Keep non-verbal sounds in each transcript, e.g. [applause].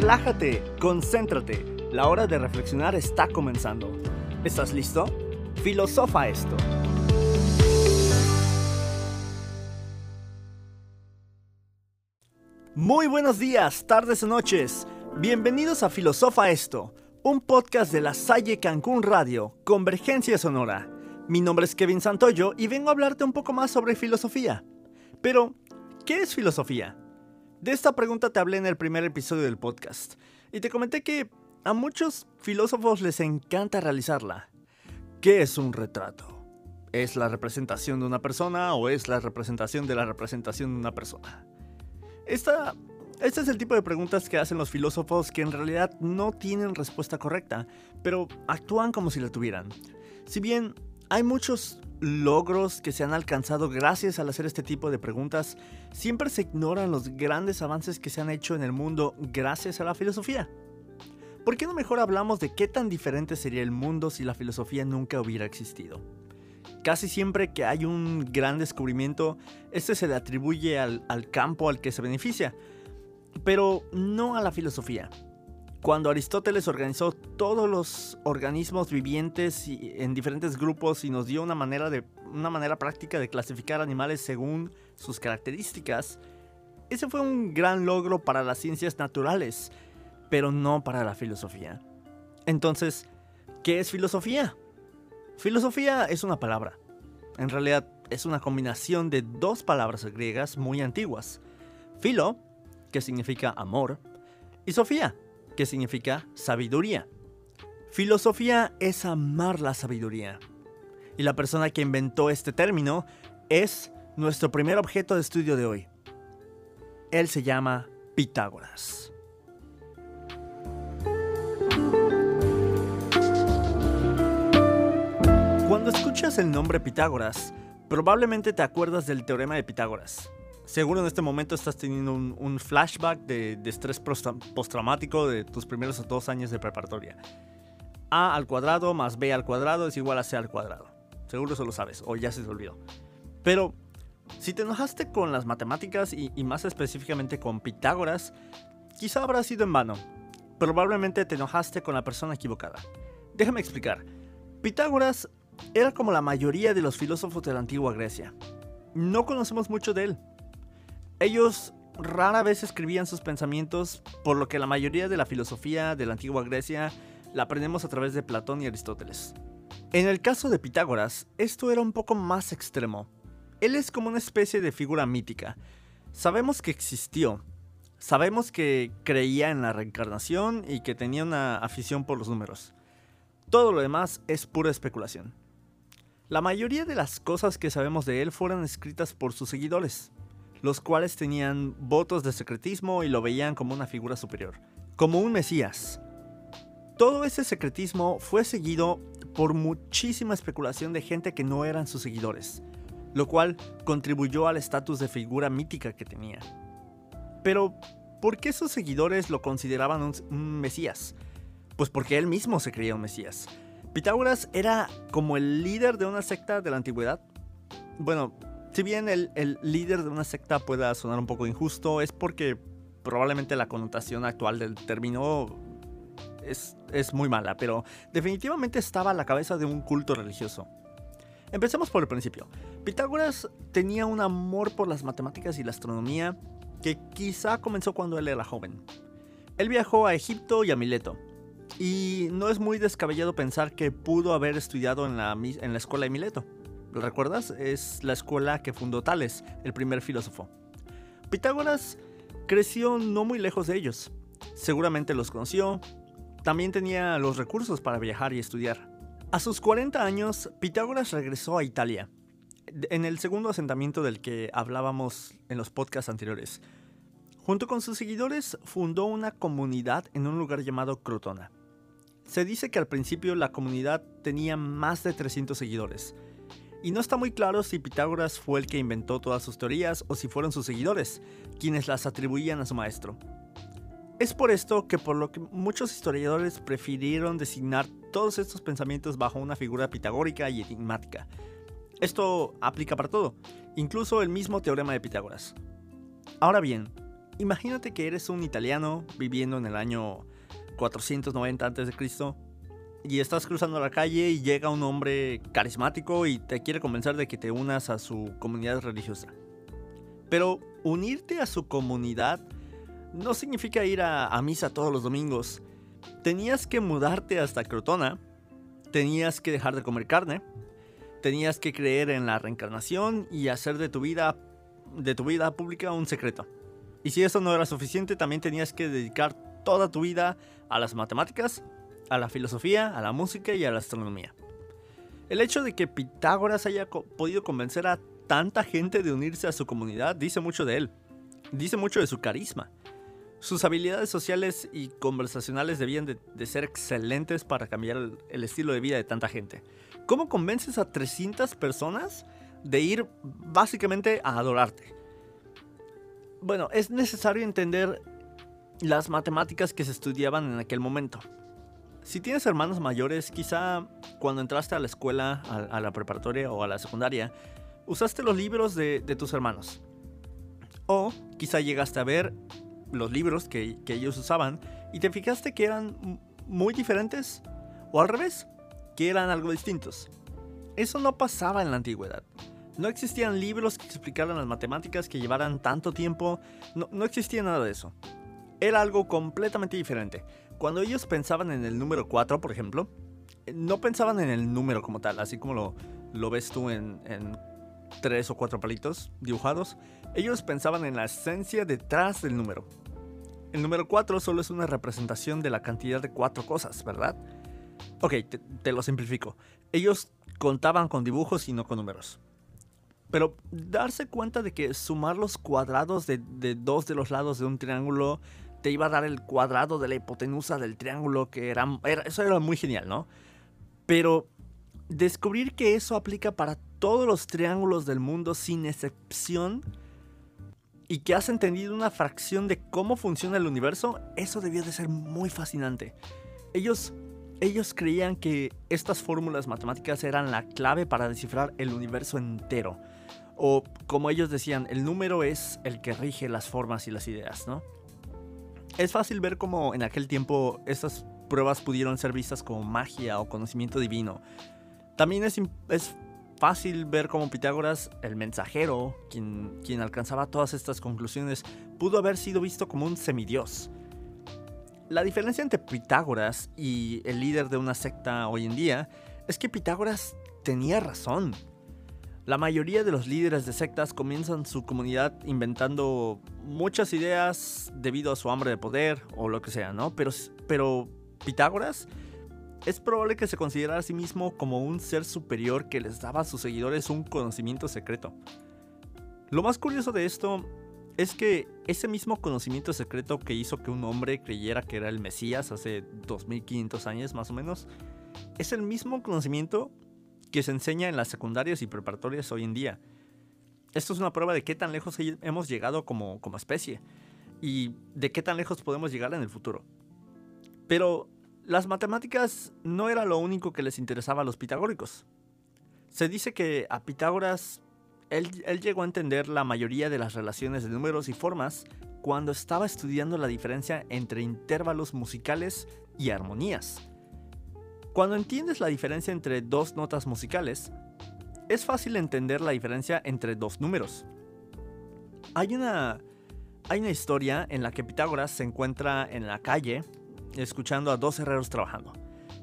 Relájate, concéntrate. La hora de reflexionar está comenzando. ¿Estás listo? Filosofa esto. Muy buenos días, tardes o noches. Bienvenidos a Filosofa esto, un podcast de la Salle Cancún Radio, Convergencia Sonora. Mi nombre es Kevin Santoyo y vengo a hablarte un poco más sobre filosofía. Pero, ¿qué es filosofía? De esta pregunta te hablé en el primer episodio del podcast y te comenté que a muchos filósofos les encanta realizarla. ¿Qué es un retrato? ¿Es la representación de una persona o es la representación de la representación de una persona? Esta, este es el tipo de preguntas que hacen los filósofos que en realidad no tienen respuesta correcta, pero actúan como si la tuvieran. Si bien hay muchos logros que se han alcanzado gracias al hacer este tipo de preguntas, siempre se ignoran los grandes avances que se han hecho en el mundo gracias a la filosofía. ¿Por qué no mejor hablamos de qué tan diferente sería el mundo si la filosofía nunca hubiera existido? Casi siempre que hay un gran descubrimiento, este se le atribuye al, al campo al que se beneficia, pero no a la filosofía. Cuando Aristóteles organizó todos los organismos vivientes en diferentes grupos y nos dio una manera, de, una manera práctica de clasificar animales según sus características, ese fue un gran logro para las ciencias naturales, pero no para la filosofía. Entonces, ¿qué es filosofía? Filosofía es una palabra. En realidad es una combinación de dos palabras griegas muy antiguas. Filo, que significa amor, y Sofía, que significa sabiduría. Filosofía es amar la sabiduría. Y la persona que inventó este término es nuestro primer objeto de estudio de hoy. Él se llama Pitágoras. Cuando escuchas el nombre Pitágoras, probablemente te acuerdas del teorema de Pitágoras, seguro en este momento estás teniendo un, flashback de, estrés postraumático de tus primeros dos años de preparatoria. A al cuadrado más B al cuadrado es igual a C al cuadrado. Seguro eso lo sabes, o ya se te olvidó. Pero si te enojaste con las matemáticas y, y más específicamente con Pitágoras, quizá habrá sido en vano. Probablemente te enojaste con la persona equivocada. Déjame explicar. Pitágoras era como la mayoría de los filósofos de la antigua Grecia. No conocemos mucho de él. Ellos rara vez escribían sus pensamientos, por lo que la mayoría de la filosofía de la antigua Grecia la aprendemos a través de Platón y Aristóteles. En el caso de Pitágoras, esto era un poco más extremo. Él es como una especie de figura mítica. Sabemos que existió, sabemos que creía en la reencarnación y que tenía una afición por los números. Todo lo demás es pura especulación. La mayoría de las cosas que sabemos de él fueron escritas por sus seguidores, los cuales tenían votos de secretismo y lo veían como una figura superior, como un Mesías. Todo ese secretismo fue seguido por muchísima especulación de gente que no eran sus seguidores, lo cual contribuyó al estatus de figura mítica que tenía. Pero, ¿por qué sus seguidores lo consideraban un, Mesías? Pues porque él mismo se creía un Mesías. Pitágoras era como el líder de una secta de la antigüedad. Bueno, si bien el, líder de una secta pueda sonar un poco injusto, es porque probablemente la connotación actual del término es, muy mala, pero definitivamente estaba a la cabeza de un culto religioso. Empecemos por el principio. Pitágoras tenía un amor por las matemáticas y la astronomía que quizá comenzó cuando él era joven. Él viajó a Egipto y a Mileto, y no es muy descabellado pensar que pudo haber estudiado en la escuela de Mileto. ¿Lo recuerdas? Es la escuela que fundó Tales, el primer filósofo. Pitágoras creció no muy lejos de ellos. Seguramente los conoció. También tenía los recursos para viajar y estudiar. A sus 40 años, Pitágoras regresó a Italia, en el segundo asentamiento del que hablábamos en los podcasts anteriores. Junto con sus seguidores, fundó una comunidad en un lugar llamado Crotona. Se dice que al principio la comunidad tenía más de 300 seguidores, y no está muy claro si Pitágoras fue el que inventó todas sus teorías o si fueron sus seguidores, quienes las atribuían a su maestro. Es por esto que por lo que muchos historiadores prefirieron designar todos estos pensamientos bajo una figura pitagórica y enigmática. Esto aplica para todo, incluso el mismo teorema de Pitágoras. Ahora bien, Imagínate que eres un italiano viviendo en el año 490 a.C. y estás cruzando la calle y llega un hombre carismático y te quiere convencer de que te unas a su comunidad religiosa. Pero unirte a su comunidad no significa ir a, misa todos los domingos. Tenías que mudarte hasta Crotona, tenías que dejar de comer carne, tenías que creer en la reencarnación y hacer de tu vida de tu vida pública un secreto. Y si eso no era suficiente, también tenías que dedicar toda tu vida a las matemáticas, a la filosofía, a la música y a la astronomía. El hecho de que Pitágoras haya podido convencer a tanta gente de unirse a su comunidad dice mucho de él. Dice mucho de su carisma. Sus habilidades sociales y conversacionales debían de, ser excelentes para cambiar el, el, estilo de vida de tanta gente. ¿Cómo convences a 300 personas de ir básicamente a adorarte? Bueno, es necesario entender las matemáticas que se estudiaban en aquel momento. Si tienes hermanos mayores, quizá cuando entraste a la escuela, a, la preparatoria o a la secundaria, usaste los libros de, tus hermanos. O quizá llegaste a ver los libros que, que ellos usaban y te fijaste que eran muy diferentes. O al revés, que eran algo distintos. Eso no pasaba en la antigüedad. No existían libros que explicaran las matemáticas que llevaran tanto tiempo. No, no existía nada de eso era algo completamente diferente. Cuando ellos pensaban en el número 4, por ejemplo, no pensaban en el número como tal, así como lo, lo ves tú en, en tres o cuatro palitos dibujados. Ellos pensaban en la esencia detrás del número. El número 4 solo es una representación de la cantidad de cuatro cosas, ¿verdad? Ok, te, lo simplifico. Ellos contaban con dibujos y no con números. Pero darse cuenta de que sumar los cuadrados de, de, dos de los lados de un triángulo te iba a dar el cuadrado de la hipotenusa del triángulo, que era, eso era muy genial, ¿no? Pero descubrir que eso aplica para todos los triángulos del mundo sin excepción y que has entendido una fracción de cómo funciona el universo, eso debió de ser muy fascinante. Ellos, ellos creían que estas fórmulas matemáticas eran la clave para descifrar el universo entero. O como ellos decían, el número es el que rige las formas y las ideas, ¿no? Es fácil ver cómo en aquel tiempo estas pruebas pudieron ser vistas como magia o conocimiento divino. También es, es fácil ver cómo Pitágoras, el mensajero, quien, quien alcanzaba todas estas conclusiones, pudo haber sido visto como un semidios. La diferencia entre Pitágoras y el líder de una secta hoy en día es que Pitágoras tenía razón. La mayoría de los líderes de sectas comienzan su comunidad inventando muchas ideas debido a su hambre de poder o lo que sea, ¿no? Pero, pero Pitágoras es probable que se considerara a sí mismo como un ser superior que les daba a sus seguidores un conocimiento secreto. Lo más curioso de esto es que ese mismo conocimiento secreto que hizo que un hombre creyera que era el Mesías hace 2500 años más o menos, es el mismo conocimiento que se enseña en las secundarias y preparatorias hoy en día. Esto es una prueba de qué tan lejos hemos llegado como, como especie y de qué tan lejos podemos llegar en el futuro. Pero las matemáticas no era lo único que les interesaba a los pitagóricos. Se dice que a Pitágoras él, él, llegó a entender la mayoría de las relaciones de números y formas cuando estaba estudiando la diferencia entre intervalos musicales y armonías. Cuando entiendes la diferencia entre dos notas musicales, es fácil entender la diferencia entre dos números. Hay una, hay una historia en la que Pitágoras se encuentra en la calle escuchando a dos herreros trabajando.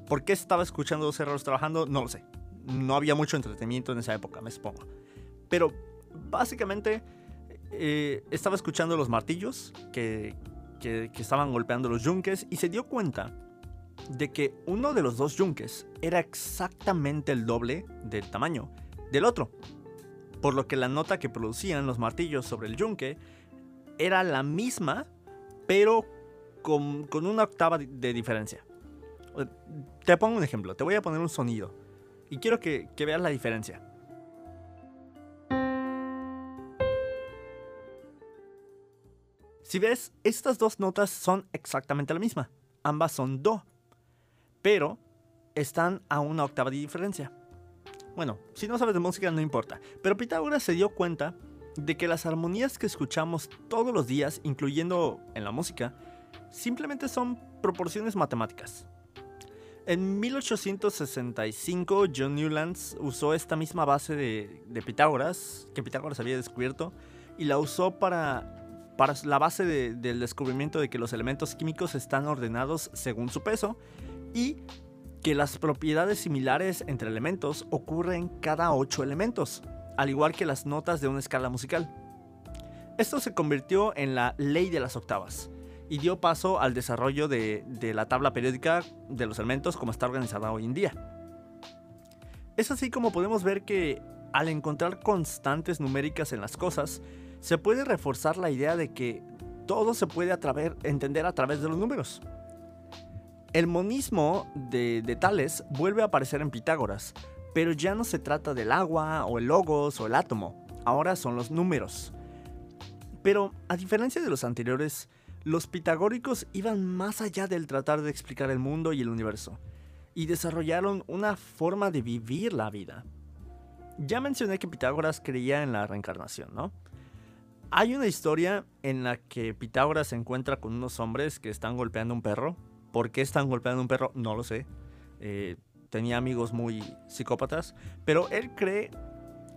¿Por qué estaba escuchando a dos herreros trabajando? No lo sé. No había mucho entretenimiento en esa época, me supongo. Pero básicamente eh, estaba escuchando los martillos que, que, que estaban golpeando los yunques y se dio cuenta de que uno de los dos yunques era exactamente el doble del tamaño del otro, por lo que la nota que producían los martillos sobre el yunque era la misma, pero con, una octava de diferencia. Te pongo un ejemplo, te voy a poner un sonido y quiero que, que veas la diferencia. Si ves, estas dos notas son exactamente la misma. Ambas son Do pero están a una octava de diferencia. Bueno, si no sabes de música no importa, pero Pitágoras se dio cuenta de que las armonías que escuchamos todos los días, incluyendo en la música, simplemente son proporciones matemáticas. En 1865, John Newlands usó esta misma base de, Pitágoras, que Pitágoras había descubierto, y la usó para, para la base del descubrimiento de que los elementos químicos están ordenados según su peso y que las propiedades similares entre elementos ocurren cada ocho elementos, al igual que las notas de una escala musical. Esto se convirtió en la ley de las octavas y dio paso al desarrollo de, la tabla periódica de los elementos como está organizada hoy en día. Es así como podemos ver que al encontrar constantes numéricas en las cosas, se puede reforzar la idea de que todo se puede entender a través de los números. El monismo de, de Tales vuelve a aparecer en Pitágoras, pero ya no se trata del agua o el logos o el átomo, ahora son los números. Pero a diferencia de los anteriores, los pitagóricos iban más allá del tratar de explicar el mundo y el universo, y desarrollaron una forma de vivir la vida. Ya mencioné que Pitágoras creía en la reencarnación, ¿no? Hay una historia en la que Pitágoras se encuentra con unos hombres que están golpeando un perro. ¿Por qué están golpeando un perro? No lo sé. Eh, tenía amigos muy psicópatas, pero él cree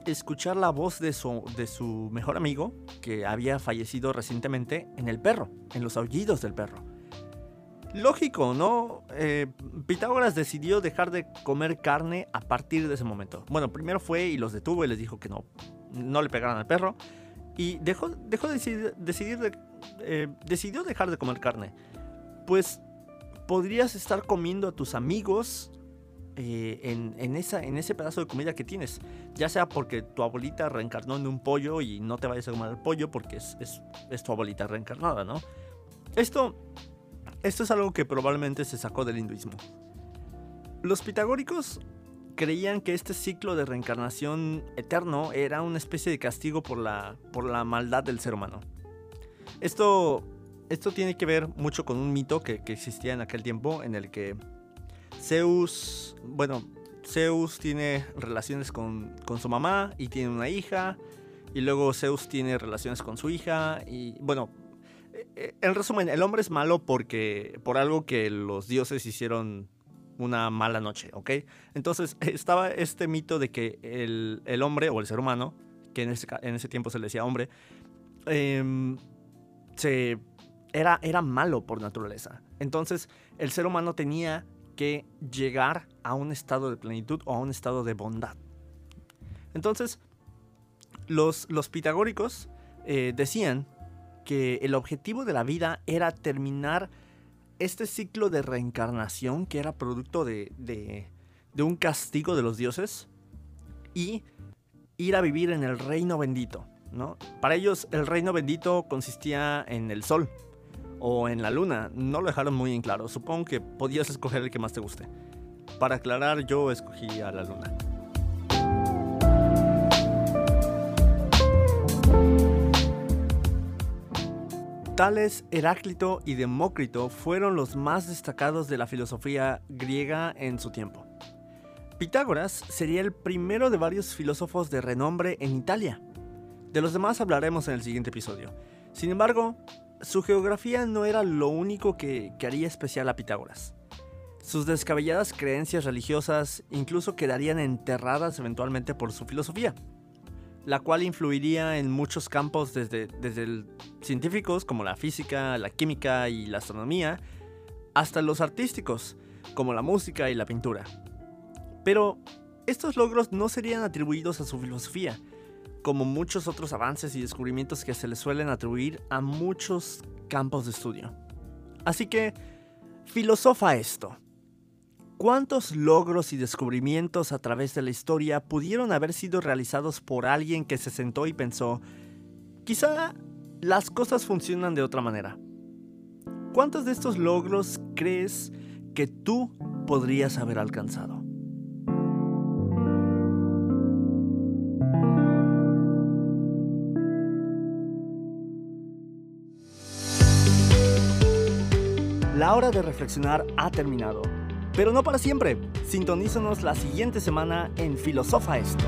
escuchar la voz de su, mejor amigo, que había fallecido recientemente, en el perro, en los aullidos del perro. Lógico, ¿no? Eh, Pitágoras decidió dejar de comer carne a partir de ese momento. Bueno, primero fue y los detuvo y les dijo que no, no le pegaran al perro. Y dejó, de decidir, de, eh, decidió dejar de comer carne. Pues podrías estar comiendo a tus amigos eh, en, ese pedazo de comida que tienes. Ya sea porque tu abuelita reencarnó en un pollo y no te vayas a comer el pollo porque es, es, tu abuelita reencarnada, ¿no? Esto, esto es algo que probablemente se sacó del hinduismo. Los pitagóricos creían que este ciclo de reencarnación eterno era una especie de castigo por la, por la maldad del ser humano. Esto, esto tiene que ver mucho con un mito que, existía en aquel tiempo en el que Zeus, bueno, Zeus tiene relaciones con, su mamá y tiene una hija. Y luego Zeus tiene relaciones con su hija. Y bueno, eh, eh, en resumen, el hombre es malo porque por algo que los dioses hicieron una mala noche, ¿ok? Entonces [laughs] estaba este mito de que el, hombre o el ser humano, que en ese, en ese tiempo se le decía hombre, em, se, era, era malo por naturaleza. Entonces el ser humano tenía que llegar a un estado de plenitud o a un estado de bondad. Entonces, los, los pitagóricos eh, decían que el objetivo de la vida era terminar este ciclo de reencarnación que era producto de, de, de un castigo de los dioses y ir a vivir en el reino bendito. ¿no? Para ellos el reino bendito consistía en el sol, o en la luna. No lo dejaron muy en claro. Supongo que podías escoger el que más te guste. Para aclarar, yo escogí a la luna. Tales, Heráclito y Demócrito fueron los más destacados de la filosofía griega en su tiempo. Pitágoras sería el primero de varios filósofos de renombre en Italia. De los demás hablaremos en el siguiente episodio. Sin embargo, su geografía no era lo único que, haría especial a Pitágoras. Sus descabelladas creencias religiosas incluso quedarían enterradas eventualmente por su filosofía, la cual influiría en muchos campos desde, desde científicos como la física, la química y la astronomía, hasta los artísticos como la música y la pintura. Pero estos logros no serían atribuidos a su filosofía, como muchos otros avances y descubrimientos que se le suelen atribuir a muchos campos de estudio. Así que, filosofa esto. ¿Cuántos logros y descubrimientos a través de la historia pudieron haber sido realizados por alguien que se sentó y pensó, quizá las cosas funcionan de otra manera? ¿Cuántos de estos logros crees que tú podrías haber alcanzado? Hora de reflexionar ha terminado. Pero no para siempre. Sintonízanos la siguiente semana en Filosofa Esto.